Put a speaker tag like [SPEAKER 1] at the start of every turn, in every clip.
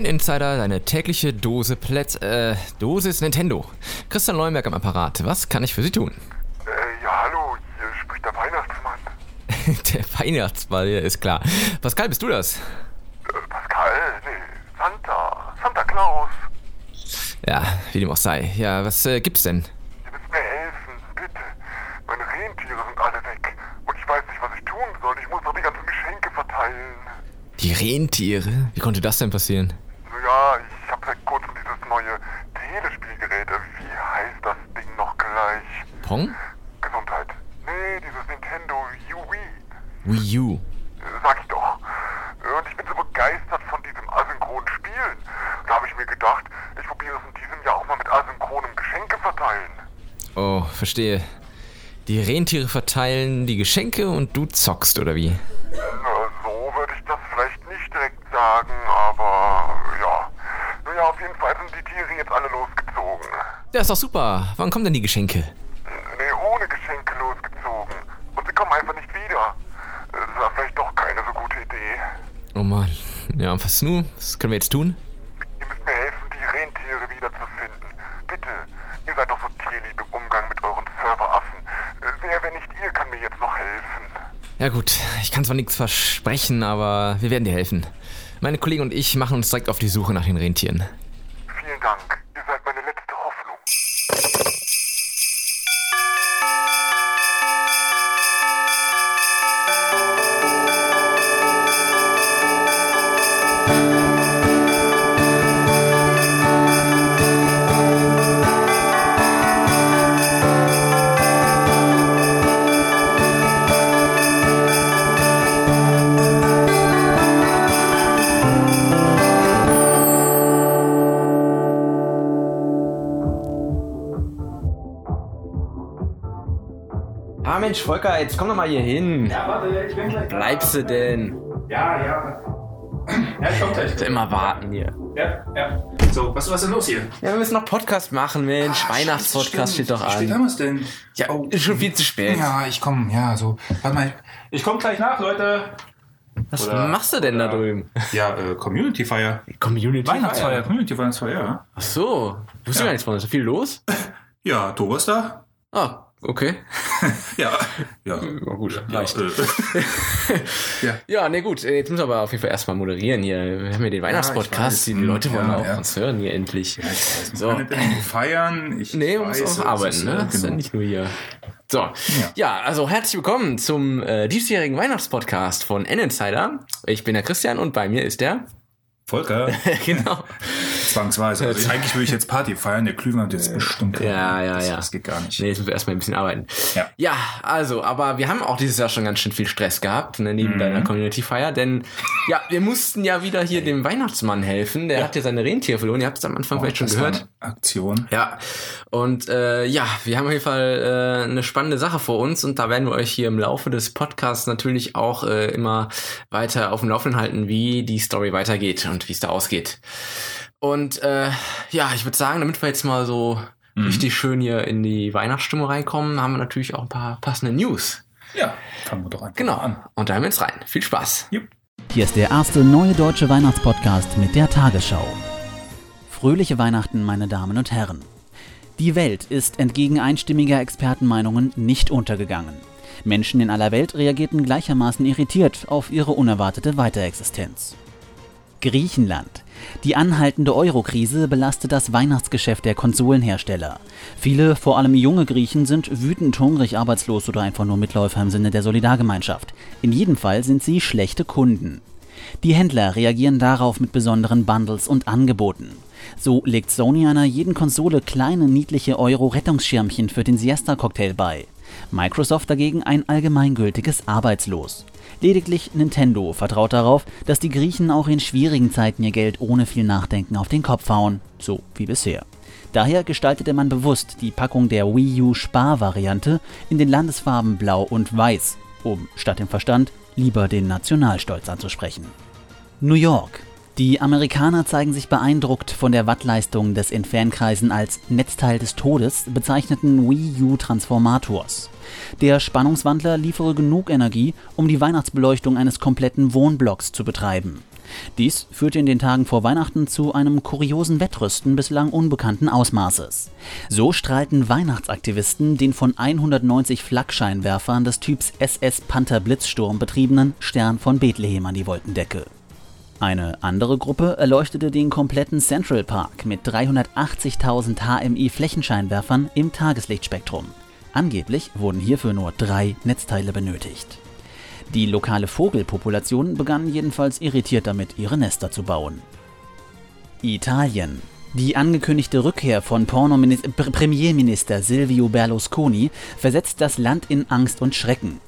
[SPEAKER 1] N-Insider, deine tägliche Dose Plätz, äh, Dosis Nintendo. Christian Leuenberg am Apparat. Was kann ich für Sie tun?
[SPEAKER 2] Äh, ja, hallo, hier spricht der Weihnachtsmann.
[SPEAKER 1] der Weihnachtsmann, ja, ist klar. Pascal, bist du das?
[SPEAKER 2] Äh, Pascal? Nee, Santa. Santa Claus.
[SPEAKER 1] Ja, wie dem auch sei. Ja, was äh, gibt's denn?
[SPEAKER 2] Ihr müsst mir helfen, bitte. Meine Rentiere sind alle weg. Und ich weiß nicht, was ich tun soll. Ich muss doch die ganzen Geschenke verteilen.
[SPEAKER 1] Die Rentiere? Wie konnte das denn passieren?
[SPEAKER 2] Naja, ich habe seit kurzem dieses neue Telespielgerät. Äh, Wie heißt das Ding noch gleich?
[SPEAKER 1] Pong?
[SPEAKER 2] Gesundheit. Nee, dieses Nintendo Wii.
[SPEAKER 1] Wii U.
[SPEAKER 2] Äh, Sag ich doch. Äh, Und ich bin so begeistert von diesem asynchronen Spielen. Da habe ich mir gedacht, ich probiere es in diesem Jahr auch mal mit asynchronem Geschenke verteilen.
[SPEAKER 1] Oh, verstehe. Die Rentiere verteilen die Geschenke und du zockst, oder wie?
[SPEAKER 2] Na, so würde ich das vielleicht nicht direkt sagen, aber ja. Naja, auf jeden Fall sind die Tiere jetzt alle losgezogen.
[SPEAKER 1] Ja, ist doch super. Wann kommen denn die Geschenke?
[SPEAKER 2] Nee, ohne Geschenke losgezogen. Und sie kommen einfach nicht wieder. Das war vielleicht doch keine so gute Idee.
[SPEAKER 1] Oh Mann. Ja, was nun? Was können wir jetzt tun?
[SPEAKER 2] Ihr müsst mir helfen, die Rentiere wiederzufinden. Bitte. Ihr seid doch so tierlieb im Umgang mit euren Serveraffen. Äh, Wer, wenn nicht ihr, kann mir jetzt noch helfen.
[SPEAKER 1] Ja gut, ich kann zwar nichts versprechen, aber wir werden dir helfen. Meine Kollegen und ich machen uns direkt auf die Suche nach den Rentieren.
[SPEAKER 2] Vielen Dank.
[SPEAKER 1] Mensch, Volker, jetzt komm doch mal hier hin.
[SPEAKER 3] Ja, warte, ich bin gleich. da.
[SPEAKER 1] Bleibst du denn?
[SPEAKER 3] Ja, ja. Ja, ich komm gleich.
[SPEAKER 1] Immer warten hier.
[SPEAKER 3] Ja, ja. So, was, was ist denn los hier?
[SPEAKER 1] Ja, wir müssen noch Podcast machen, Mensch. Weihnachtspodcast steht doch
[SPEAKER 3] Wie spät
[SPEAKER 1] an.
[SPEAKER 3] haben wir es denn?
[SPEAKER 1] Ja,
[SPEAKER 3] Oh.
[SPEAKER 1] ist schon viel zu spät.
[SPEAKER 3] Ja, ich komm, ja, so. Warte mal. Ich komm gleich nach, Leute.
[SPEAKER 1] Was
[SPEAKER 3] Oder-
[SPEAKER 1] machst du denn da
[SPEAKER 3] oder-
[SPEAKER 1] drüben?
[SPEAKER 3] Ja, äh, Community Feier.
[SPEAKER 1] Community
[SPEAKER 3] Weihnachtsfeier, Community Weihnachtsfeier, ja.
[SPEAKER 1] Ach so. Wusste
[SPEAKER 3] Ja.
[SPEAKER 1] gar nichts von. Ist da viel los?
[SPEAKER 3] Ja, Toba ist da.
[SPEAKER 1] Ah, okay.
[SPEAKER 3] Ja. Ja.
[SPEAKER 1] Na gut,
[SPEAKER 3] Ja,
[SPEAKER 1] reicht.
[SPEAKER 3] äh, ja.
[SPEAKER 1] Ja, ne gut, jetzt müssen wir aber auf jeden Fall erstmal moderieren hier. Wir haben ja den Weihnachtspodcast, die Leute wollen
[SPEAKER 3] Ja,
[SPEAKER 1] auch
[SPEAKER 3] ja.
[SPEAKER 1] uns hören hier endlich.
[SPEAKER 3] Ich weiß,
[SPEAKER 1] So.
[SPEAKER 3] kann nicht feiern. Ich
[SPEAKER 1] Nee, man muss auch arbeiten, ne?
[SPEAKER 3] äh,
[SPEAKER 1] Das ist ja
[SPEAKER 3] genau.
[SPEAKER 1] nicht nur hier. So, ja. also herzlich willkommen zum äh, diesjährigen Weihnachtspodcast von N-Insider. Ich bin der Christian und bei mir ist der...
[SPEAKER 3] Volker.
[SPEAKER 1] genau.
[SPEAKER 3] Zwangsweise. Also eigentlich würde ich jetzt Party feiern, der Glühwein jetzt bestimmt kommen.
[SPEAKER 1] Ja, ja,
[SPEAKER 3] das,
[SPEAKER 1] ja.
[SPEAKER 3] Das geht gar nicht.
[SPEAKER 1] Nee, jetzt müssen wir erstmal ein bisschen arbeiten.
[SPEAKER 3] Ja.
[SPEAKER 1] Ja, also, aber wir haben auch dieses Jahr schon ganz schön viel Stress gehabt, ne,
[SPEAKER 3] Mhm.
[SPEAKER 1] neben deiner Community-Feier, denn ja, wir mussten ja wieder hier dem Weihnachtsmann helfen. Der hat ja seine Rentiere verloren. Ihr habt es am Anfang vielleicht schon
[SPEAKER 3] Oh, Das war
[SPEAKER 1] gehört.
[SPEAKER 3] Aktion.
[SPEAKER 1] Ja, und äh, ja, wir haben auf jeden Fall äh, eine spannende Sache vor uns und da werden wir euch hier im Laufe des Podcasts natürlich auch äh, immer weiter auf dem Laufenden halten, wie die Story weitergeht und wie es da ausgeht. Und äh, ja, ich würde sagen, damit wir jetzt mal so richtig schön hier in die Weihnachtsstimmung reinkommen, haben wir natürlich auch ein paar passende News.
[SPEAKER 3] Ja, fangen wir doch einfach
[SPEAKER 1] Genau,
[SPEAKER 3] an.
[SPEAKER 1] und da haben wir jetzt rein. Viel Spaß.
[SPEAKER 3] Jupp.
[SPEAKER 4] Hier ist der erste neue deutsche Weihnachtspodcast mit der Tagesschau. Fröhliche Weihnachten, meine Damen und Herren. Die Welt ist entgegen einstimmiger Expertenmeinungen nicht untergegangen. Menschen in aller Welt reagierten gleichermaßen irritiert auf ihre unerwartete Weiterexistenz. Griechenland. Die anhaltende Eurokrise belastet das Weihnachtsgeschäft der Konsolenhersteller. Viele, vor allem junge Griechen, sind wütend, hungrig, arbeitslos oder einfach nur Mitläufer im Sinne der Solidargemeinschaft. In jedem Fall sind sie schlechte Kunden. Die Händler reagieren darauf mit besonderen Bundles und Angeboten. So legt Sony einer jeden Konsole kleine niedliche Euro-Rettungsschirmchen für den Siesta-Cocktail bei. Microsoft dagegen ein allgemeingültiges Arbeitslos. Lediglich Nintendo vertraut darauf, dass die Griechen auch in schwierigen Zeiten ihr Geld ohne viel Nachdenken auf den Kopf hauen, so wie bisher. Daher gestaltete man bewusst die Packung der Wii U Spar-Variante in den Landesfarben Blau und Weiß, um statt dem Verstand lieber den Nationalstolz anzusprechen. New York. Die Amerikaner zeigen sich beeindruckt von der Wattleistung des in Fankreisen als Netzteil des Todes bezeichneten Wii U Transformators. Der Spannungswandler liefere genug Energie, um die Weihnachtsbeleuchtung eines kompletten Wohnblocks zu betreiben. Dies führte in den Tagen vor Weihnachten zu einem kuriosen Wettrüsten bislang unbekannten Ausmaßes. So strahlten Weihnachtsaktivisten den von 190 Flakscheinwerfern des Typs SS Panther Blitzsturm betriebenen Stern von Bethlehem an die Wolkendecke. Eine andere Gruppe erleuchtete den kompletten Central Park mit 380.000 HMI Flächenscheinwerfern im Tageslichtspektrum. Angeblich wurden hierfür nur drei Netzteile benötigt. Die lokale Vogelpopulation begann jedenfalls irritiert damit, ihre Nester zu bauen. Italien. Die angekündigte Rückkehr von Premierminister Silvio Berlusconi versetzt das Land in Angst und Schrecken.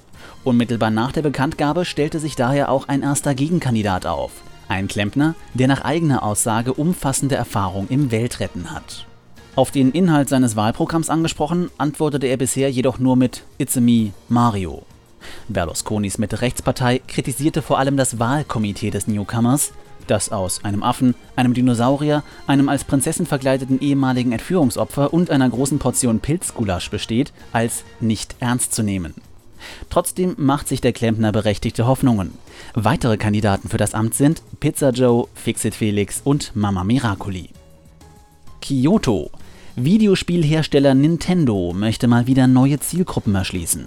[SPEAKER 4] Unmittelbar nach der Bekanntgabe stellte sich daher auch ein erster Gegenkandidat auf. Ein Klempner, der nach eigener Aussage umfassende Erfahrung im Weltretten hat. Auf den Inhalt seines Wahlprogramms angesprochen, antwortete er bisher jedoch nur mit It's a me, Mario. Berlusconis Mitte-Rechtspartei kritisierte vor allem das Wahlkomitee des Newcomers, das aus einem Affen, einem Dinosaurier, einem als Prinzessin verkleideten ehemaligen Entführungsopfer und einer großen Portion Pilzgulasch besteht, als nicht ernst zu nehmen. Trotzdem macht sich der Klempner berechtigte Hoffnungen. Weitere Kandidaten für das Amt sind Pizza Joe, Fixit Felix und Mama Miracoli. Kyoto. Videospielhersteller Nintendo möchte mal wieder neue Zielgruppen erschließen.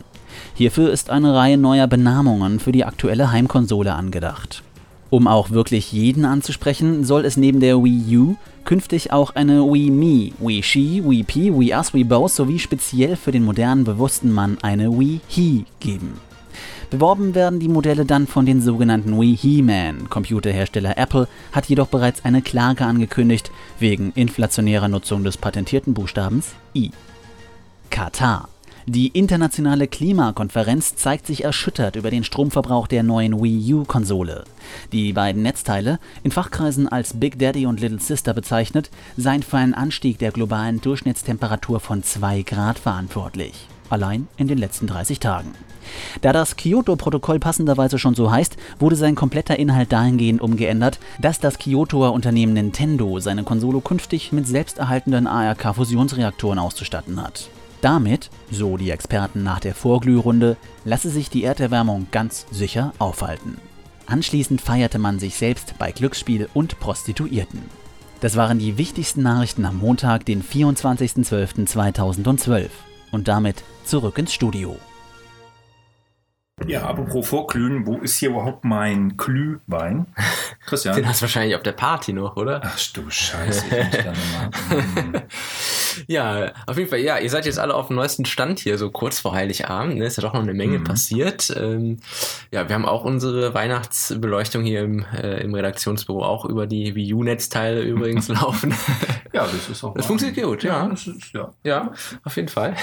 [SPEAKER 4] Hierfür ist eine Reihe neuer Benamungen für die aktuelle Heimkonsole angedacht. Um auch wirklich jeden anzusprechen, soll es neben der Wii U künftig auch eine Wii Me, Wii She, Wii P, Wii Us, Wii Both sowie speziell für den modernen bewussten Mann eine Wii He geben. Beworben werden die Modelle dann von den sogenannten Wii He-Man. Computerhersteller Apple hat jedoch bereits eine Klage angekündigt wegen inflationärer Nutzung des patentierten Buchstabens I. Katar. Die internationale Klimakonferenz zeigt sich erschüttert über den Stromverbrauch der neuen Wii U-Konsole. Die beiden Netzteile, in Fachkreisen als Big Daddy und Little Sister bezeichnet, seien für einen Anstieg der globalen Durchschnittstemperatur von 2 Grad verantwortlich. Allein in den letzten 30 Tagen. Da das Kyoto-Protokoll passenderweise schon so heißt, wurde sein kompletter Inhalt dahingehend umgeändert, dass das Kyotoer Unternehmen Nintendo seine Konsole künftig mit selbsterhaltenden ARK-Fusionsreaktoren auszustatten hat. Damit, so die Experten nach der Vorglührunde, lasse sich die Erderwärmung ganz sicher aufhalten. Anschließend feierte man sich selbst bei Glücksspiel und Prostituierten. Das waren die wichtigsten Nachrichten am Montag, den 24.12.2012. Und damit zurück ins Studio.
[SPEAKER 3] Ja, apropos Vorglühen, wo ist hier überhaupt mein Glühwein?
[SPEAKER 1] Christian? Den hast du wahrscheinlich auf der Party noch, oder?
[SPEAKER 3] Ach du Scheiße, ich muss dann
[SPEAKER 1] mal. ja, auf jeden Fall, ja, ihr seid jetzt alle auf dem neuesten Stand hier, so kurz vor Heiligabend. Ne? Ist ja doch noch eine Menge mhm. passiert. Ähm, ja, wir haben auch unsere Weihnachtsbeleuchtung hier im, äh, im Redaktionsbüro auch über die Wii U-Netzteile übrigens laufen.
[SPEAKER 3] ja, das ist auch.
[SPEAKER 1] Das funktioniert gut, ja. Ja, das ist, ja. ja, auf jeden Fall.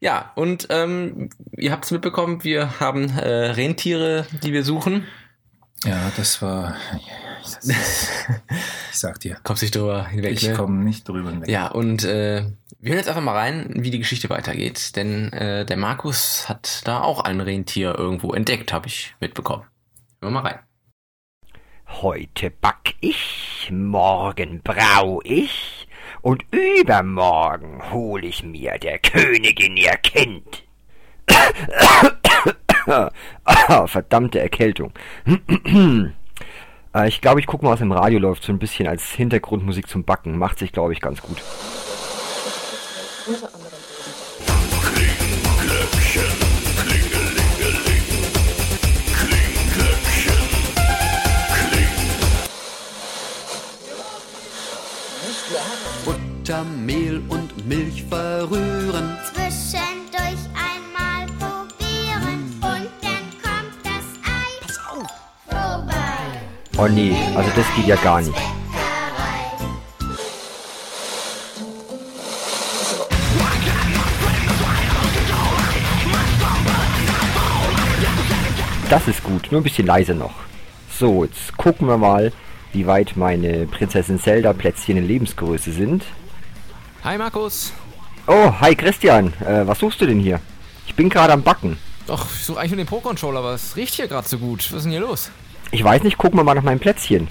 [SPEAKER 1] ja, und ähm, ihr habt es mitbekommen, wir haben äh, Rentiere, die wir suchen.
[SPEAKER 3] Ja, das war. Das ich sag dir.
[SPEAKER 1] Kommst nicht drüber hinweg.
[SPEAKER 3] Ich
[SPEAKER 1] ne?
[SPEAKER 3] komme nicht drüber hinweg.
[SPEAKER 1] Ja, und äh, wir hören jetzt einfach mal rein, wie die Geschichte weitergeht. Denn äh, der Markus hat da auch ein Rentier irgendwo entdeckt, habe ich mitbekommen. Hören wir mal rein.
[SPEAKER 5] Heute back ich, morgen brau ich und übermorgen hol ich mir der Königin ihr Kind. Ah, verdammte Erkältung. Äh, ich glaube, ich gucke mal, was im Radio läuft, so ein bisschen als Hintergrundmusik zum Backen. Macht sich, glaube ich, ganz gut. Unter anderem.
[SPEAKER 6] Kling. Butter, Mehl und Milch verrühren.
[SPEAKER 5] Oh nee, also das geht ja gar nicht. Das ist gut, nur ein bisschen leise noch. So, jetzt gucken wir mal, wie weit meine Prinzessin Zelda Plätzchen in Lebensgröße sind.
[SPEAKER 1] Hi Markus.
[SPEAKER 5] Oh, hi Christian. Äh, was suchst du denn hier? Ich bin gerade am Backen.
[SPEAKER 1] Doch, ich suche eigentlich nur den Pro-Controller, aber es riecht hier gerade so gut. Was ist denn hier los?
[SPEAKER 5] Ich weiß nicht, gucken wir mal nach meinem Plätzchen.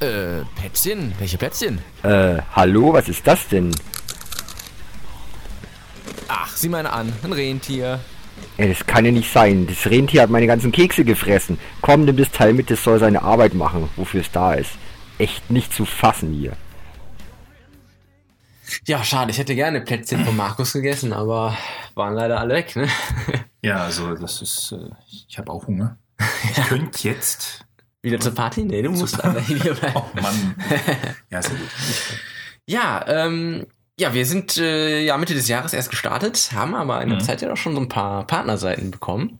[SPEAKER 1] Äh, Plätzchen? Welche Plätzchen?
[SPEAKER 5] Äh, hallo, was ist das denn?
[SPEAKER 1] Ach, sieh mal an, ein Rentier.
[SPEAKER 5] Ey, das kann ja nicht sein. Das Rentier hat meine ganzen Kekse gefressen. Komm, nimm das Teil mit, das soll seine Arbeit machen, wofür es da ist. Echt nicht zu fassen hier.
[SPEAKER 1] Ja, schade, ich hätte gerne Plätzchen von Markus gegessen, aber waren leider alle weg, ne?
[SPEAKER 3] Ja, also das ist, äh, ich habe auch Hunger. Ich könnte jetzt.
[SPEAKER 1] Wieder zur Party? Nee, du musst aber hier bleiben.
[SPEAKER 3] Oh Mann. Ja, sehr gut.
[SPEAKER 1] Ja, ähm, ja, wir sind äh, ja Mitte des Jahres erst gestartet, haben aber in der
[SPEAKER 3] Mhm.
[SPEAKER 1] Zeit ja auch schon so ein paar Partnerseiten bekommen.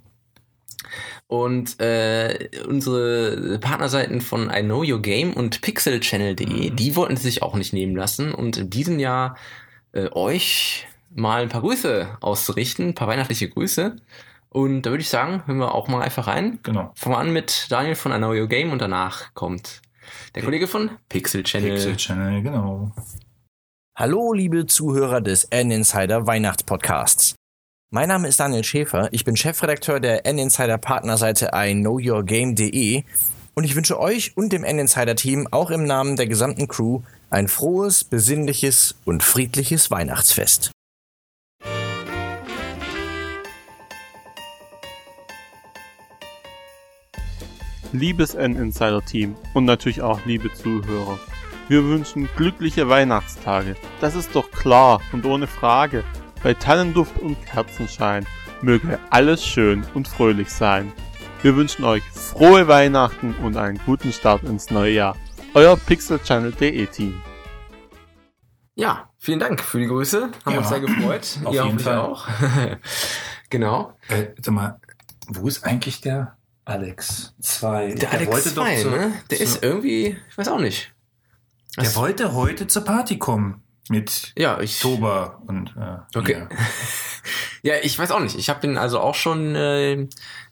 [SPEAKER 1] Und äh, unsere Partnerseiten von I Know Your Game und pixelchannel.de,
[SPEAKER 3] Mhm.
[SPEAKER 1] die wollten sich auch nicht nehmen lassen und in diesem Jahr äh, euch mal ein paar Grüße auszurichten, ein paar weihnachtliche Grüße. Und da würde ich sagen, hören wir auch mal einfach rein.
[SPEAKER 3] Genau.
[SPEAKER 1] Fangen wir an mit Daniel von I Know Your Game und danach kommt der Kollege von Pixel Channel.
[SPEAKER 3] Pixel Channel, genau.
[SPEAKER 7] Hallo, liebe Zuhörer des N-Insider Weihnachtspodcasts. Mein Name ist Daniel Schäfer, ich bin Chefredakteur der N-Insider Partnerseite iknowyourgame.de und ich wünsche euch und dem N-Insider-Team auch im Namen der gesamten Crew ein frohes, besinnliches und friedliches Weihnachtsfest.
[SPEAKER 8] Liebes N-Insider-Team und natürlich auch liebe Zuhörer. Wir wünschen glückliche Weihnachtstage. Das ist doch klar und ohne Frage. Bei Tannenduft und Kerzenschein möge alles schön und fröhlich sein. Wir wünschen euch frohe Weihnachten und einen guten Start ins neue Jahr. Euer pixelchannel.de Team.
[SPEAKER 1] Ja, vielen Dank für die Grüße. Haben
[SPEAKER 3] Ja,
[SPEAKER 1] uns sehr gefreut.
[SPEAKER 3] auf
[SPEAKER 1] Ihr
[SPEAKER 3] jeden Fall.
[SPEAKER 1] auch. genau.
[SPEAKER 3] Äh, sag mal, wo ist eigentlich der Alex 2?
[SPEAKER 1] Der, Alex 2, ne? Der ist irgendwie, ich weiß auch nicht.
[SPEAKER 3] Der wollte heute zur Party kommen. Mit
[SPEAKER 1] Ja, ich.
[SPEAKER 3] Toba und äh,
[SPEAKER 1] Okay. Ja, ich weiß auch nicht. Ich habe ihn also auch schon äh,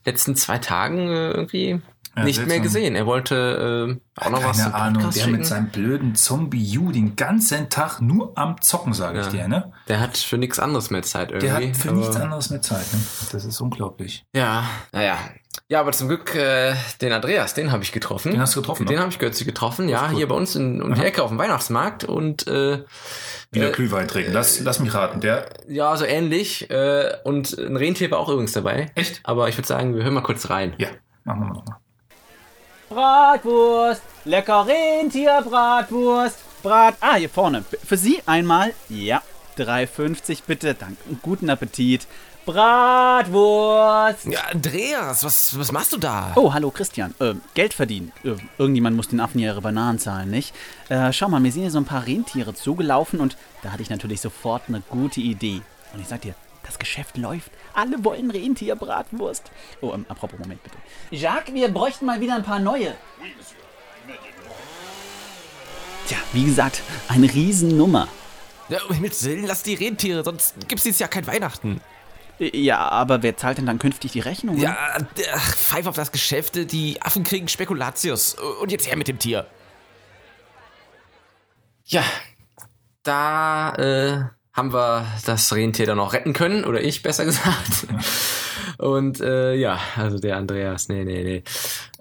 [SPEAKER 1] letzten zwei Tagen äh, irgendwie
[SPEAKER 3] Ja,
[SPEAKER 1] nicht mehr gesehen. Er wollte äh, auch noch was
[SPEAKER 3] Keine Ahnung, der
[SPEAKER 1] schicken.
[SPEAKER 3] mit seinem blöden Zombie-U den ganzen Tag nur am Zocken, sage ich
[SPEAKER 1] Ja.
[SPEAKER 3] dir, ne?
[SPEAKER 1] Der hat für nichts anderes mehr Zeit irgendwie.
[SPEAKER 3] Der hat für nichts anderes mehr Zeit, ne? Das ist unglaublich.
[SPEAKER 1] Ja, naja. Ja, aber zum Glück äh, den Andreas, den habe ich getroffen.
[SPEAKER 3] Den hast du getroffen,
[SPEAKER 1] Den
[SPEAKER 3] ne?
[SPEAKER 1] habe ich kürzlich getroffen, ja,
[SPEAKER 3] cool.
[SPEAKER 1] hier bei uns in, um die. Ecke auf dem Weihnachtsmarkt und äh,
[SPEAKER 3] Wieder
[SPEAKER 1] Äh,
[SPEAKER 3] Glühwein trinken. Lass, lass mich raten. Der,
[SPEAKER 1] ja, so ähnlich. Äh, und ein Rentier war auch übrigens dabei.
[SPEAKER 3] echt?
[SPEAKER 1] Aber ich würde sagen, wir hören mal kurz rein.
[SPEAKER 3] Ja, machen wir nochmal.
[SPEAKER 4] Bratwurst, lecker Rentierbratwurst, Brat. Ah, hier vorne. Für Sie einmal. Ja, 3,50 bitte. Danke. Guten Appetit. Bratwurst.
[SPEAKER 7] Ja, Andreas, was, was machst du da?
[SPEAKER 4] Oh, hallo Christian. Äh, Geld verdienen. Äh, irgendjemand muss den Affen ja ihre Bananen zahlen, nicht? Äh, schau mal, mir sind hier so ein paar Rentiere zugelaufen und da hatte ich natürlich sofort eine gute Idee. Und ich sag dir, das Geschäft läuft. Alle wollen Rentierbratwurst. Oh, ähm, apropos, Moment bitte. Jacques, wir bräuchten mal wieder ein paar neue. Tja, wie gesagt, eine Riesennummer.
[SPEAKER 7] Ja, um Himmels Willen, lass die Rentiere, sonst gibt's dieses Jahr kein Weihnachten.
[SPEAKER 4] Ja, aber wer zahlt denn dann künftig die Rechnung?
[SPEAKER 7] Ja, ach, pfeif auf das Geschäft, die Affen kriegen Spekulatius. Und jetzt her mit dem Tier.
[SPEAKER 1] Ja, da äh, haben wir das Rentier dann auch retten können, oder ich besser gesagt. Und äh, ja, also der Andreas, nee, nee, nee.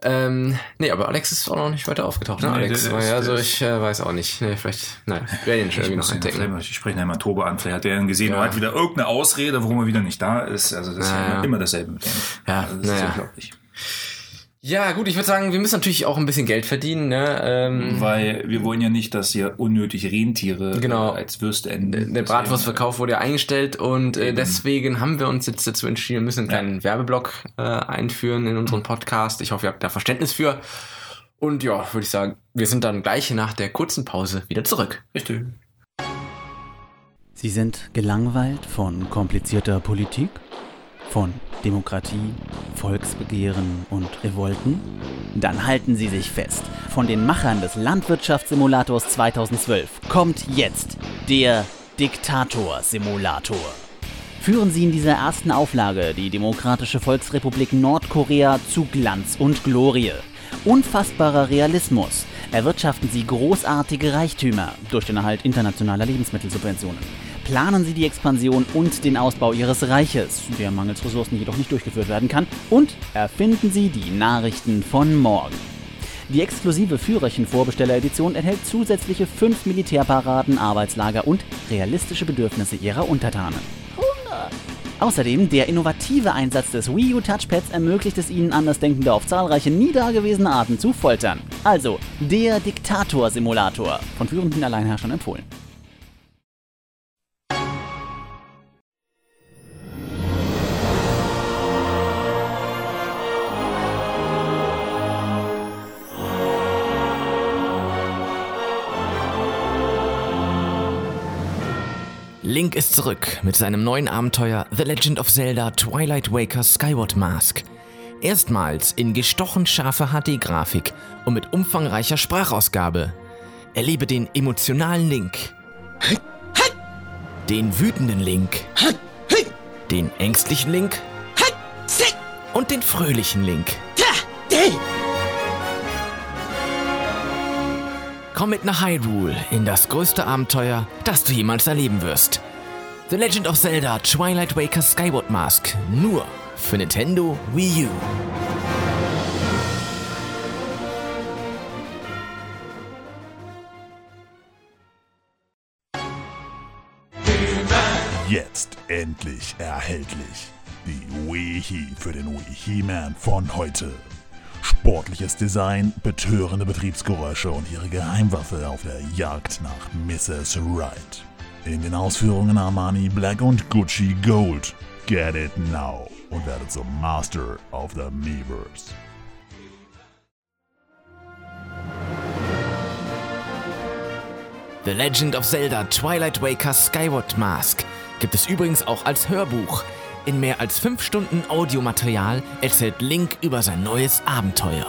[SPEAKER 1] Ähm, nee, aber Alex ist auch noch nicht weiter aufgetaucht, ne?
[SPEAKER 3] Nee,
[SPEAKER 1] Alex,
[SPEAKER 3] der- der
[SPEAKER 1] war
[SPEAKER 3] ist-
[SPEAKER 1] ja, also
[SPEAKER 3] der
[SPEAKER 1] ich äh, weiß auch nicht. Nee, vielleicht, nein, wir werden ihn schon
[SPEAKER 3] Ich,
[SPEAKER 1] irgendwie noch
[SPEAKER 3] ihn
[SPEAKER 1] entdecken.
[SPEAKER 3] vielleicht- ich spreche einmal Tobe an. Vielleicht hat er ihn gesehen
[SPEAKER 1] Ja.
[SPEAKER 3] und hat wieder irgendeine Ausrede, warum er wieder nicht da ist. Also das ist
[SPEAKER 1] Ja,
[SPEAKER 3] ja,
[SPEAKER 1] ja.
[SPEAKER 3] immer dasselbe mit dem.
[SPEAKER 1] Ja,
[SPEAKER 3] also das
[SPEAKER 1] naja.
[SPEAKER 3] ist unglaublich.
[SPEAKER 1] Ja, gut, ich würde sagen, wir müssen natürlich auch ein bisschen Geld verdienen, ne? Ähm,
[SPEAKER 3] Weil wir wollen ja nicht, dass hier unnötig Rentiere
[SPEAKER 1] Genau.
[SPEAKER 3] äh, als Würste enden.
[SPEAKER 1] Der Bratwurstverkauf wurde ja eingestellt und äh, deswegen haben wir uns jetzt dazu entschieden, wir müssen einen kleinen Werbeblock äh, einführen in unseren Podcast. Ich hoffe, ihr habt da Verständnis für. Und ja, würde ich sagen, wir sind dann gleich nach der kurzen Pause wieder zurück.
[SPEAKER 3] Richtig.
[SPEAKER 4] Sie sind gelangweilt von komplizierter Politik, von Demokratie, Volksbegehren und Revolten? Dann halten Sie sich fest. Von den Machern des Landwirtschaftssimulators 2012 kommt jetzt der Diktator-Simulator. Führen Sie in dieser ersten Auflage die Demokratische Volksrepublik Nordkorea zu Glanz und Glorie. Unfassbarer Realismus. Erwirtschaften Sie großartige Reichtümer durch den Erhalt internationaler Lebensmittelsubventionen. Planen Sie die Expansion und den Ausbau Ihres Reiches, der mangels Ressourcen jedoch nicht durchgeführt werden kann. Und erfinden Sie die Nachrichten von morgen. Die exklusive Führerchen-Vorbesteller-Edition enthält zusätzliche fünf Militärparaden, Arbeitslager und realistische Bedürfnisse ihrer Untertanen. Außerdem, der innovative Einsatz des Wii U Touchpads ermöglicht es ihnen, Andersdenkende auf zahlreiche nie dagewesene Arten zu foltern. Also, der Diktator-Simulator. Von führenden Alleinherrschern empfohlen.
[SPEAKER 9] Link ist zurück mit seinem neuen Abenteuer The Legend of Zelda Twilight Waker Skyward Mask. Erstmals in gestochen scharfer HD-Grafik und mit umfangreicher Sprachausgabe. Erlebe den emotionalen Link, den wütenden Link, den ängstlichen Link und den fröhlichen Link. Komm mit nach Hyrule in das größte Abenteuer, das du jemals erleben wirst. The Legend of Zelda Twilight Waker Skyward Mask nur für Nintendo Wii U.
[SPEAKER 10] Jetzt endlich erhältlich. Die Wii für den Wii He-Man von heute. Sportliches Design, betörende Betriebsgeräusche und ihre Geheimwaffe auf der Jagd nach Mrs. Right. In den Ausführungen Armani Black und Gucci Gold. Get it now und werde zum Master of the Miiverse.
[SPEAKER 9] The Legend of Zelda Twilight Waker Skyward Mask gibt es übrigens auch als Hörbuch. In mehr als 5 Stunden Audiomaterial erzählt Link über sein neues Abenteuer.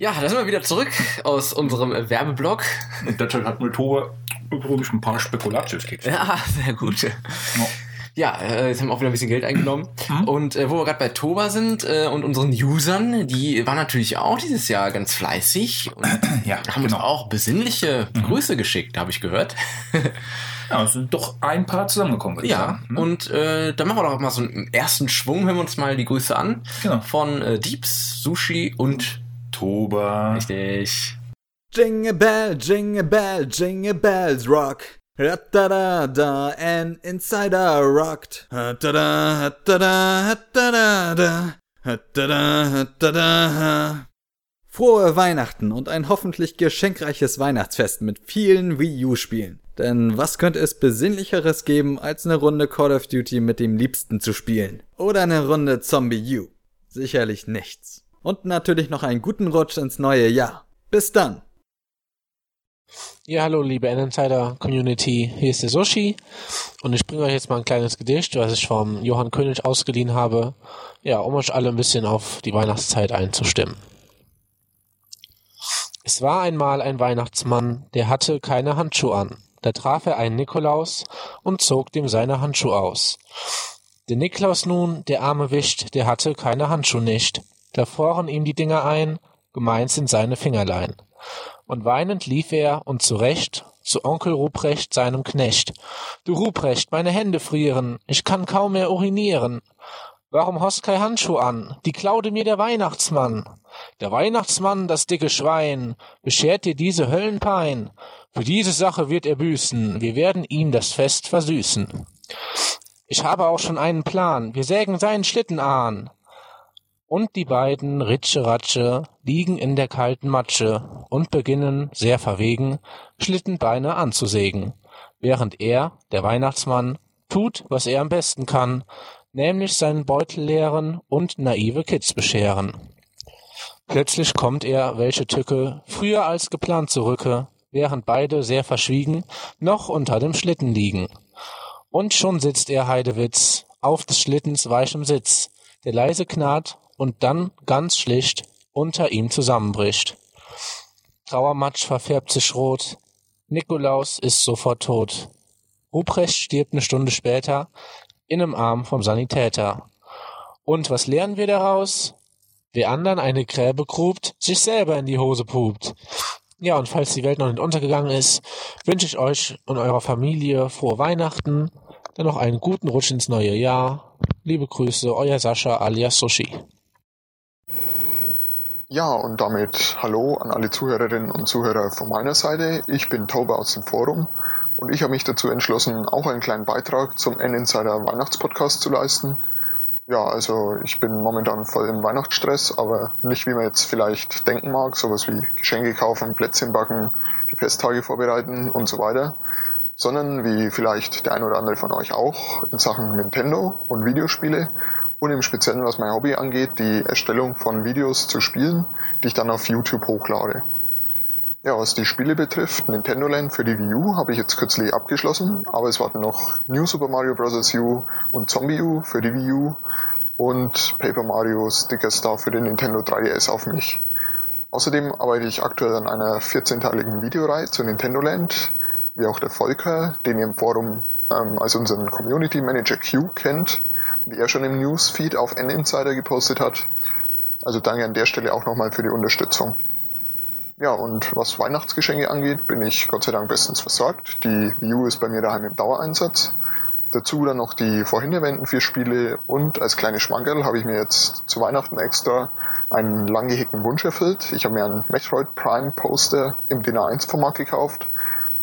[SPEAKER 1] Ja, da sind wir wieder zurück aus unserem Werbeblock.
[SPEAKER 3] Und deshalb hat Motor übrigens ein paar Spekulatiuskekse.
[SPEAKER 1] Ja, sehr gut. Ja, äh, jetzt haben wir auch wieder ein bisschen Geld eingenommen. Und äh, wo wir gerade bei Toba sind äh, und unseren Usern, die waren natürlich auch dieses Jahr ganz fleißig und
[SPEAKER 3] Ja,
[SPEAKER 1] haben uns
[SPEAKER 3] genau.
[SPEAKER 1] auch besinnliche Grüße geschickt, habe ich gehört.
[SPEAKER 3] Ja, es sind doch ein paar zusammengekommen,
[SPEAKER 1] Ja,
[SPEAKER 3] ne?
[SPEAKER 1] und äh, dann machen wir doch mal so einen ersten Schwung, hören wir uns mal die Grüße an.
[SPEAKER 3] Genau.
[SPEAKER 1] Von äh, Deeps, Sushi und
[SPEAKER 3] Oktober.
[SPEAKER 1] Richtig.
[SPEAKER 11] Jingle Bell, Jingle Bell, Jingle Bells Rock. Ratada da, an Insider rocked. Hatada, hatada, hatada, da. Hatada, hatada, Frohe Weihnachten und ein hoffentlich geschenkreiches Weihnachtsfest mit vielen Wii U-Spielen. Denn was könnte es Besinnlicheres geben, als eine Runde Call of Duty mit dem Liebsten zu spielen? Oder eine Runde Zombie U? Sicherlich nichts. Und natürlich noch einen guten Rutsch ins neue Jahr. Bis dann!
[SPEAKER 12] Ja, hallo liebe N-Insider-Community, hier ist der Sushi und ich bringe euch jetzt mal ein kleines Gedicht, was ich vom Johann König ausgeliehen habe, ja, um euch alle ein bisschen auf die Weihnachtszeit einzustimmen. Es war einmal ein Weihnachtsmann, der hatte keine Handschuhe an. Da traf er einen Nikolaus und zog dem seine Handschuhe aus. Der Niklaus nun, der arme Wicht, der hatte keine Handschuhe nicht. Da froren ihm die Dinger ein, gemeint sind seine Fingerlein. Und weinend lief er, und zurecht, zu Onkel Ruprecht, seinem Knecht. Du Ruprecht, meine Hände frieren, ich kann kaum mehr urinieren. Warum hast kei Handschuh an? Die klaude mir der Weihnachtsmann. Der Weihnachtsmann, das dicke Schwein, beschert dir diese Höllenpein. Für diese Sache wird er büßen, wir werden ihm das Fest versüßen. Ich habe auch schon einen Plan, wir sägen seinen Schlitten an. Und die beiden Ritsche Ratsche liegen in der kalten Matsche und beginnen, sehr verwegen, Schlittenbeine anzusägen, während er, der Weihnachtsmann, tut, was er am besten kann, nämlich seinen Beutel leeren und naive Kids bescheren. Plötzlich kommt er, welche Tücke, früher als geplant zurücke, während beide sehr verschwiegen noch unter dem Schlitten liegen. Und schon sitzt er Heidewitz auf des Schlittens weichem Sitz, der leise knarrt und dann ganz schlicht unter ihm zusammenbricht. Trauermatsch verfärbt sich rot, Nikolaus ist sofort tot. Ruprecht stirbt eine Stunde später in einem Arm vom Sanitäter. Und was lernen wir daraus? Wer anderen eine Gräbe grubt, sich selber in die Hose pupt. Ja, und falls die Welt noch nicht untergegangen ist, wünsche ich euch und eurer Familie frohe Weihnachten, dann noch einen guten Rutsch ins neue Jahr. Liebe Grüße, euer Sascha alias Sushi.
[SPEAKER 13] Ja, und damit hallo an alle Zuhörerinnen und Zuhörer von meiner Seite. Ich bin Tauber aus dem Forum und ich habe mich dazu entschlossen, auch einen kleinen Beitrag zum N-Insider Weihnachtspodcast zu leisten. Ja, also ich bin momentan voll im Weihnachtsstress, aber nicht wie man jetzt vielleicht denken mag, sowas wie Geschenke kaufen, Plätzchen backen, die Festtage vorbereiten und so weiter, sondern wie vielleicht der ein oder andere von euch auch in Sachen Nintendo und Videospiele und im Speziellen, was mein Hobby angeht, die Erstellung von Videos zu Spielen, die ich dann auf YouTube hochlade. Ja, was die Spiele betrifft, Nintendo Land für die Wii U habe ich jetzt kürzlich abgeschlossen, aber es warten noch New Super Mario Bros. U und Zombie U für die Wii U und Paper Mario Sticker Star für den Nintendo 3DS auf mich. Außerdem arbeite ich aktuell an einer 14-teiligen Videoreihe zu Nintendo Land, wie auch der Volker, den ihr im Forum ähm, als unseren Community Manager Q kennt, wie er schon im Newsfeed auf N-Insider gepostet hat. Also danke an der Stelle auch nochmal für die Unterstützung. Ja, und was Weihnachtsgeschenke angeht, bin ich Gott sei Dank bestens versorgt. Die Wii U ist bei mir daheim im Dauereinsatz. Dazu dann noch die vorhin erwähnten vier Spiele und als kleine Schmankerl habe ich mir jetzt zu Weihnachten extra einen lang Wunsch erfüllt. Ich habe mir ein Metroid Prime Poster im DIN A1 Format gekauft.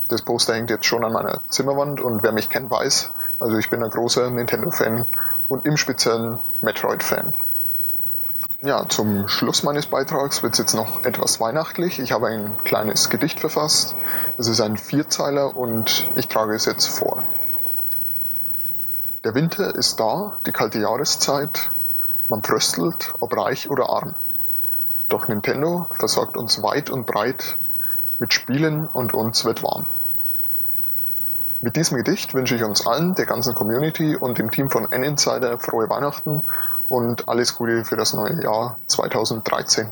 [SPEAKER 13] Das Poster hängt jetzt schon an meiner Zimmerwand und wer mich kennt, weiß, also ich bin ein großer Nintendo-Fan und im Speziellen Metroid-Fan. Ja, zum Schluss meines Beitrags wird es jetzt noch etwas weihnachtlich. Ich habe ein kleines Gedicht verfasst. Es ist ein Vierzeiler und ich trage es jetzt vor. Der Winter ist da, die kalte Jahreszeit. Man fröstelt, ob reich oder arm. Doch Nintendo versorgt uns weit und breit mit Spielen und uns wird warm. Mit diesem Gedicht wünsche ich uns allen, der ganzen Community und dem Team von N-Insider frohe Weihnachten und alles Gute für das neue Jahr 2013.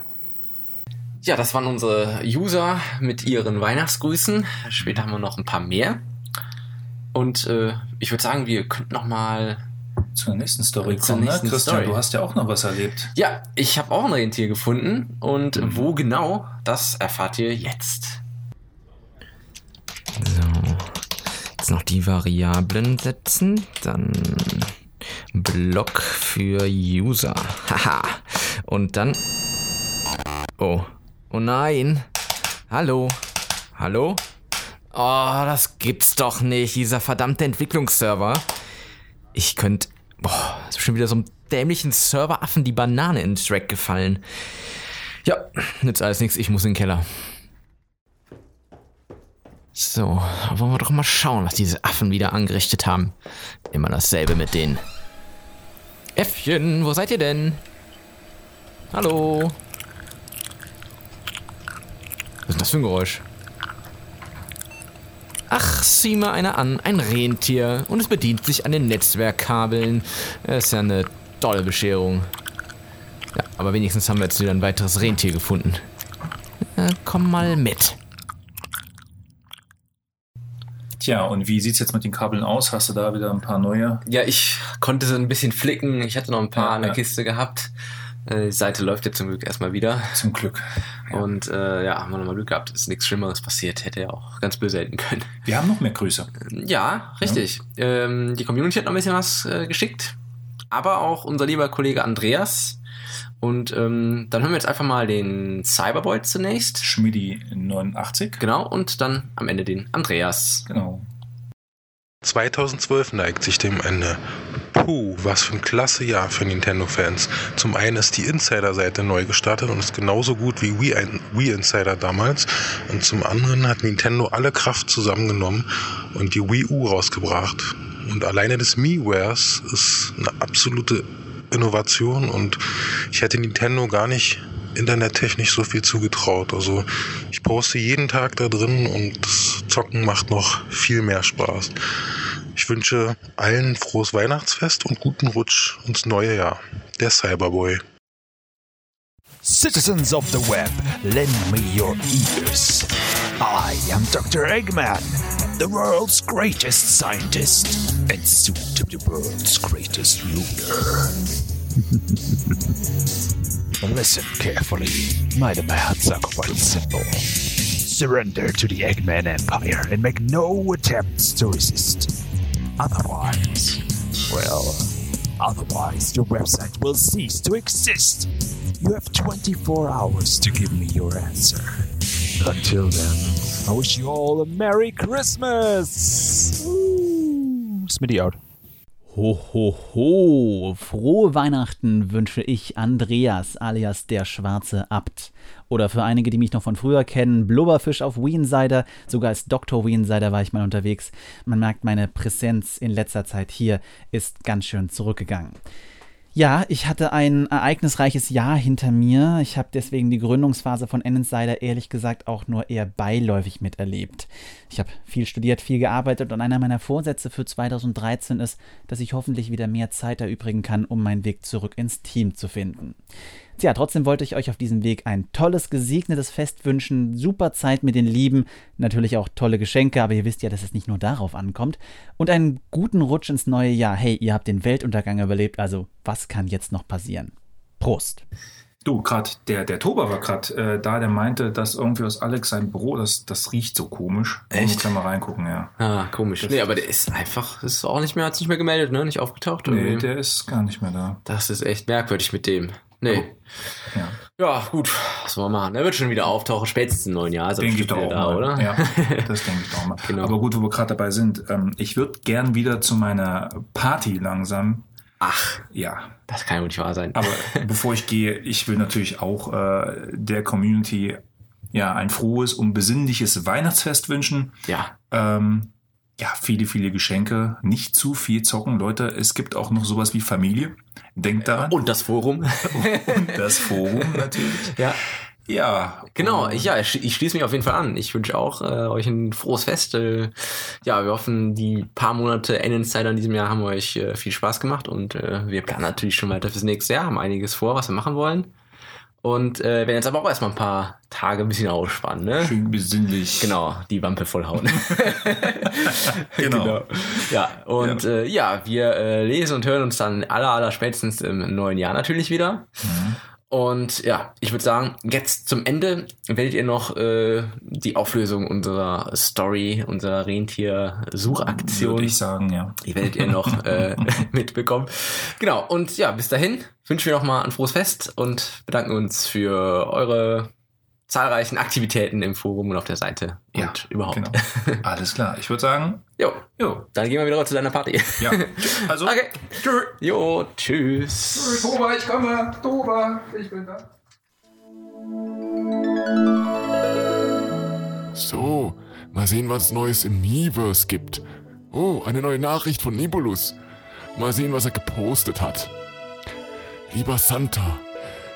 [SPEAKER 1] Ja, das waren unsere User mit ihren Weihnachtsgrüßen. Später haben wir noch ein paar mehr. Und äh, ich würde sagen, wir könnten noch mal
[SPEAKER 3] zur nächsten Story
[SPEAKER 1] zur
[SPEAKER 3] kommen.
[SPEAKER 1] nächsten
[SPEAKER 3] ne? Christian,
[SPEAKER 1] Story.
[SPEAKER 3] du hast ja auch noch was erlebt.
[SPEAKER 1] Ja, ich habe auch ein Rentier gefunden und wo genau, das erfahrt ihr jetzt.
[SPEAKER 9] So. Jetzt noch die Variablen setzen. Dann Block für User. Haha. Und dann. Oh. Oh nein. Hallo. Hallo? Oh, das gibt's doch nicht, dieser verdammte Entwicklungsserver. Ich könnte. Boah, ist schon wieder so einem dämlichen Serveraffen die Banane ins Track gefallen. Ja, nützt alles nichts, ich muss in den Keller. So, wollen wir doch mal schauen, was diese Affen wieder angerichtet haben. Immer dasselbe mit denen. Äffchen, wo seid ihr denn? Hallo? Was ist das für ein Geräusch? Ach, sieh mal einer an, ein Rentier. Und es bedient sich an den Netzwerkkabeln. Das ist ja eine tolle Bescherung. Ja, aber wenigstens haben wir jetzt wieder ein weiteres Rentier gefunden. Äh, komm mal mit.
[SPEAKER 3] Tja, und wie sieht's jetzt mit den Kabeln aus? Hast du da wieder ein paar neue?
[SPEAKER 1] Ja, ich konnte so ein bisschen flicken. Ich hatte noch ein paar
[SPEAKER 3] Ja,
[SPEAKER 1] an der
[SPEAKER 3] ja.
[SPEAKER 1] Kiste gehabt. Äh, Die Seite läuft jetzt zum Glück erstmal wieder.
[SPEAKER 3] Zum Glück.
[SPEAKER 1] Und äh, ja, haben wir nochmal Glück gehabt. Ist nichts Schlimmeres passiert. Hätte ja auch ganz böse enden können.
[SPEAKER 3] Wir haben noch mehr Grüße.
[SPEAKER 1] Ja, richtig. Ähm, die Community hat noch ein bisschen was äh, geschickt. Aber auch unser lieber Kollege Andreas. Und ähm, dann hören wir jetzt einfach mal den Cyberboy zunächst.
[SPEAKER 3] Schmidi 89.
[SPEAKER 1] Genau, und dann am Ende den Andreas.
[SPEAKER 3] Genau.
[SPEAKER 14] 2012 neigt sich dem Ende. Puh, was für ein klasse Jahr für Nintendo-Fans. Zum einen ist die Insider-Seite neu gestartet und ist genauso gut wie Wii, Wii Insider damals. Und zum anderen hat Nintendo alle Kraft zusammengenommen und die Wii U rausgebracht. Und alleine des Miiwares ist eine absolute Innovation und ich hätte Nintendo gar nicht internettechnisch so viel zugetraut. Also ich poste jeden Tag da drin und das Zocken macht noch viel mehr Spaß. Ich wünsche allen frohes Weihnachtsfest und guten Rutsch ins neue Jahr. Der Cyberboy.
[SPEAKER 15] Citizens of the web, lend me your ears. I am Dr. Eggman, the world's greatest scientist, and soon to be the world's greatest ruler. Listen carefully. My demands are quite simple. Surrender to the Eggman Empire and make no attempts to resist. Otherwise, well, Otherwise, your website will cease to exist. You have 24 hours to give me your answer. Until then, I wish you all a Merry Christmas! Woo. Smitty out.
[SPEAKER 4] Ho, ho, ho. Frohe Weihnachten wünsche ich Andreas alias der schwarze Abt. Oder für einige, die mich noch von früher kennen, Blubberfisch auf Weensider. Sogar als Dr. Weensider war ich mal unterwegs. Man merkt, meine Präsenz in letzter Zeit hier ist ganz schön zurückgegangen. Ja, ich hatte ein ereignisreiches Jahr hinter mir. Ich habe deswegen die Gründungsphase von N-Insider ehrlich gesagt auch nur eher beiläufig miterlebt. Ich habe viel studiert, viel gearbeitet und einer meiner Vorsätze für 2013 ist, dass ich hoffentlich wieder mehr Zeit erübrigen kann, um meinen Weg zurück ins Team zu finden. Tja, trotzdem wollte ich euch auf diesem Weg ein tolles, gesegnetes Fest wünschen, super Zeit mit den Lieben, natürlich auch tolle Geschenke, aber ihr wisst ja, dass es nicht nur darauf ankommt. Und einen guten Rutsch ins neue Jahr. Hey, ihr habt den Weltuntergang überlebt, also was kann jetzt noch passieren? Prost!
[SPEAKER 3] Du, gerade der, der Toba war gerade äh, da, der meinte, dass irgendwie aus Alex sein Büro, das, das riecht so komisch.
[SPEAKER 1] Echt?
[SPEAKER 3] Kann mal reingucken, ja.
[SPEAKER 1] Ah, komisch.
[SPEAKER 3] Das-
[SPEAKER 1] nee, aber der ist einfach, ist auch nicht mehr, hat sich nicht mehr gemeldet, ne? Nicht aufgetaucht.
[SPEAKER 3] Nee,
[SPEAKER 1] irgendwie.
[SPEAKER 3] der ist gar nicht mehr da.
[SPEAKER 1] Das ist echt merkwürdig mit dem. Nee.
[SPEAKER 3] Ja.
[SPEAKER 1] Ja, gut. Was wollen wir machen? Er wird schon wieder auftauchen, spätestens im neuen Jahr. Ist er
[SPEAKER 3] Denke ich doch auch
[SPEAKER 1] da,
[SPEAKER 3] mal.
[SPEAKER 1] oder?
[SPEAKER 3] Ja, das denke ich doch auch mal.
[SPEAKER 1] Genau.
[SPEAKER 3] Aber gut, wo wir gerade dabei sind, ähm, ich würde gern wieder zu meiner Party langsam.
[SPEAKER 1] Ach.
[SPEAKER 3] Ja.
[SPEAKER 1] Das kann ja wohl nicht wahr sein.
[SPEAKER 3] Aber bevor ich gehe, ich will natürlich auch äh, der Community ja ein frohes und besinnliches Weihnachtsfest wünschen.
[SPEAKER 1] Ja.
[SPEAKER 3] Ähm, ja, viele, viele Geschenke, nicht zu viel zocken. Leute, es gibt auch noch sowas wie Familie. Denkt daran.
[SPEAKER 1] Und das Forum.
[SPEAKER 3] Und das Forum natürlich.
[SPEAKER 1] Ja.
[SPEAKER 3] Ja.
[SPEAKER 1] Genau, ich, ja, ich, schließe mich auf jeden Fall an. Ich wünsche auch äh, euch ein frohes Fest. Äh, ja, wir hoffen, die paar Monate N-Insider in diesem Jahr haben euch äh, viel Spaß gemacht und äh, wir planen natürlich schon weiter fürs nächste Jahr, haben einiges vor, was wir machen wollen. Und äh, werden jetzt aber auch erstmal ein paar Tage ein bisschen ausspannen, ne?
[SPEAKER 3] Schön besinnlich.
[SPEAKER 1] Genau, die Wampe vollhauen.
[SPEAKER 3] Genau.
[SPEAKER 1] Ja, und ja, äh, ja wir äh, lesen und hören uns dann aller, aller spätestens im neuen Jahr natürlich wieder. Und ja, ich würde sagen, jetzt zum Ende werdet ihr noch äh, die Auflösung unserer Story, unserer Rentier-Suchaktion.
[SPEAKER 3] Würde ich sagen, ja.
[SPEAKER 1] Die werdet ihr noch äh, mitbekommen. Genau, und ja, bis dahin wünschen wir noch mal ein frohes Fest und bedanken uns für eure zahlreichen Aktivitäten im Forum und auf der Seite
[SPEAKER 3] Ja,
[SPEAKER 1] und überhaupt.
[SPEAKER 3] genau. Alles klar. Ich würde sagen,
[SPEAKER 1] Jo,
[SPEAKER 3] jo.
[SPEAKER 1] dann gehen wir wieder zu deiner Party.
[SPEAKER 3] Ja. Also,
[SPEAKER 1] okay. Jo, tschüss.
[SPEAKER 3] Toba, ich komme. Toba, ich bin da.
[SPEAKER 16] So, mal sehen, was Neues im Miiverse gibt. Oh, eine neue Nachricht von Nibulus. Mal sehen, was er gepostet hat. Lieber Santa,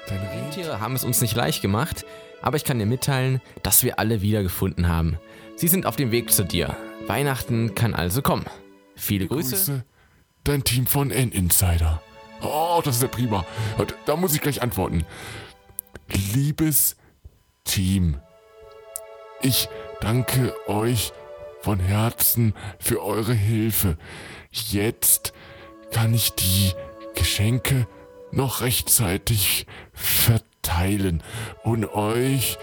[SPEAKER 16] deine
[SPEAKER 9] Rentiere haben es uns nicht leicht gemacht, aber ich kann dir mitteilen, dass wir alle wiedergefunden haben. Sie sind auf dem Weg zu dir. Weihnachten kann also kommen. Viele Grüße.
[SPEAKER 16] Grüße, dein Team von N-Insider. Oh, das ist ja prima. Da muss ich gleich antworten. Liebes Team, ich danke euch von Herzen für eure Hilfe. Jetzt kann ich die Geschenke noch rechtzeitig verteilen und euch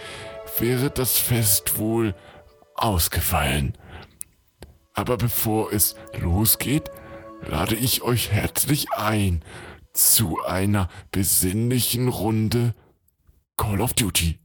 [SPEAKER 16] wäre das Fest wohl ausgefallen. Aber bevor es losgeht, lade ich euch herzlich ein zu einer besinnlichen Runde Call of Duty.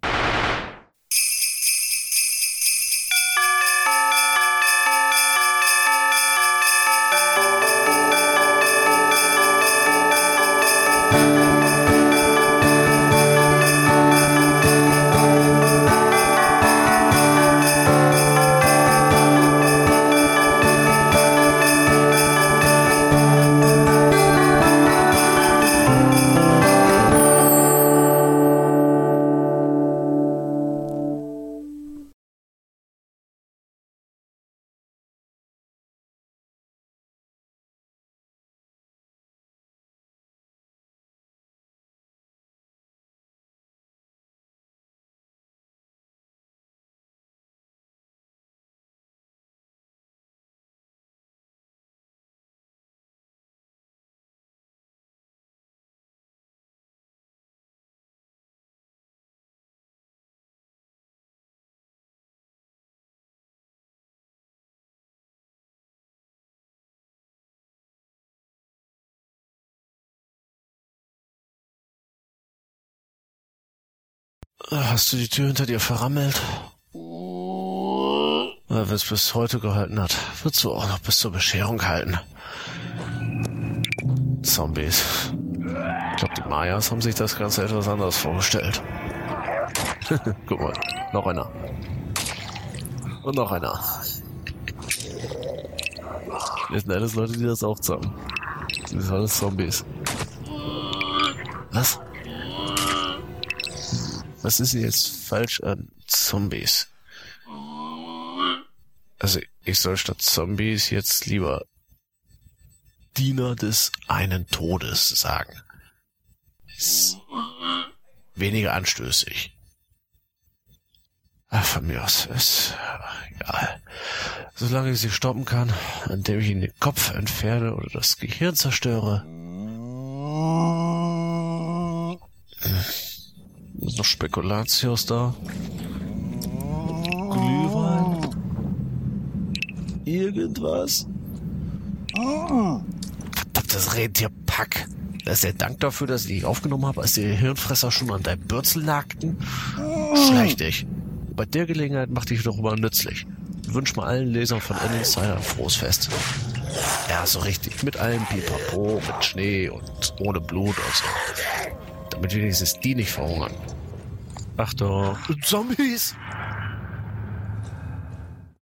[SPEAKER 17] Hast du die Tür hinter dir verrammelt? Wenn es bis heute gehalten hat, wirst du auch noch bis zur Bescherung halten. Zombies. Ich glaube, die Mayas haben sich das Ganze etwas anders vorgestellt. Guck mal, noch einer. Und noch einer. Das sind alles Leute, die das auch zusammen. Das sind alles Zombies. Was ist jetzt falsch an Zombies? Also, ich soll statt Zombies jetzt lieber Diener des einen Todes sagen. Ist weniger anstößig. Ach, von mir aus ist egal. Solange ich sie stoppen kann, indem ich ihnen den Kopf entferne oder das Gehirn zerstöre. Ist noch Spekulatius da? Glühwein? Irgendwas? Verdammtes Rentierpack. Das ist der Dank dafür, dass ich dich aufgenommen habe, als die Hirnfresser schon an deinem Bürzel nagten. Schleich dich. Bei der Gelegenheit mach dich doch mal nützlich. Ich wünsch mal allen Lesern von N Insider ein frohes Fest. Ja, so richtig. Mit allem Pipapo, mit Schnee und ohne Blut und so. Damit wenigstens die nicht verhungern. Ach doch. Zombies!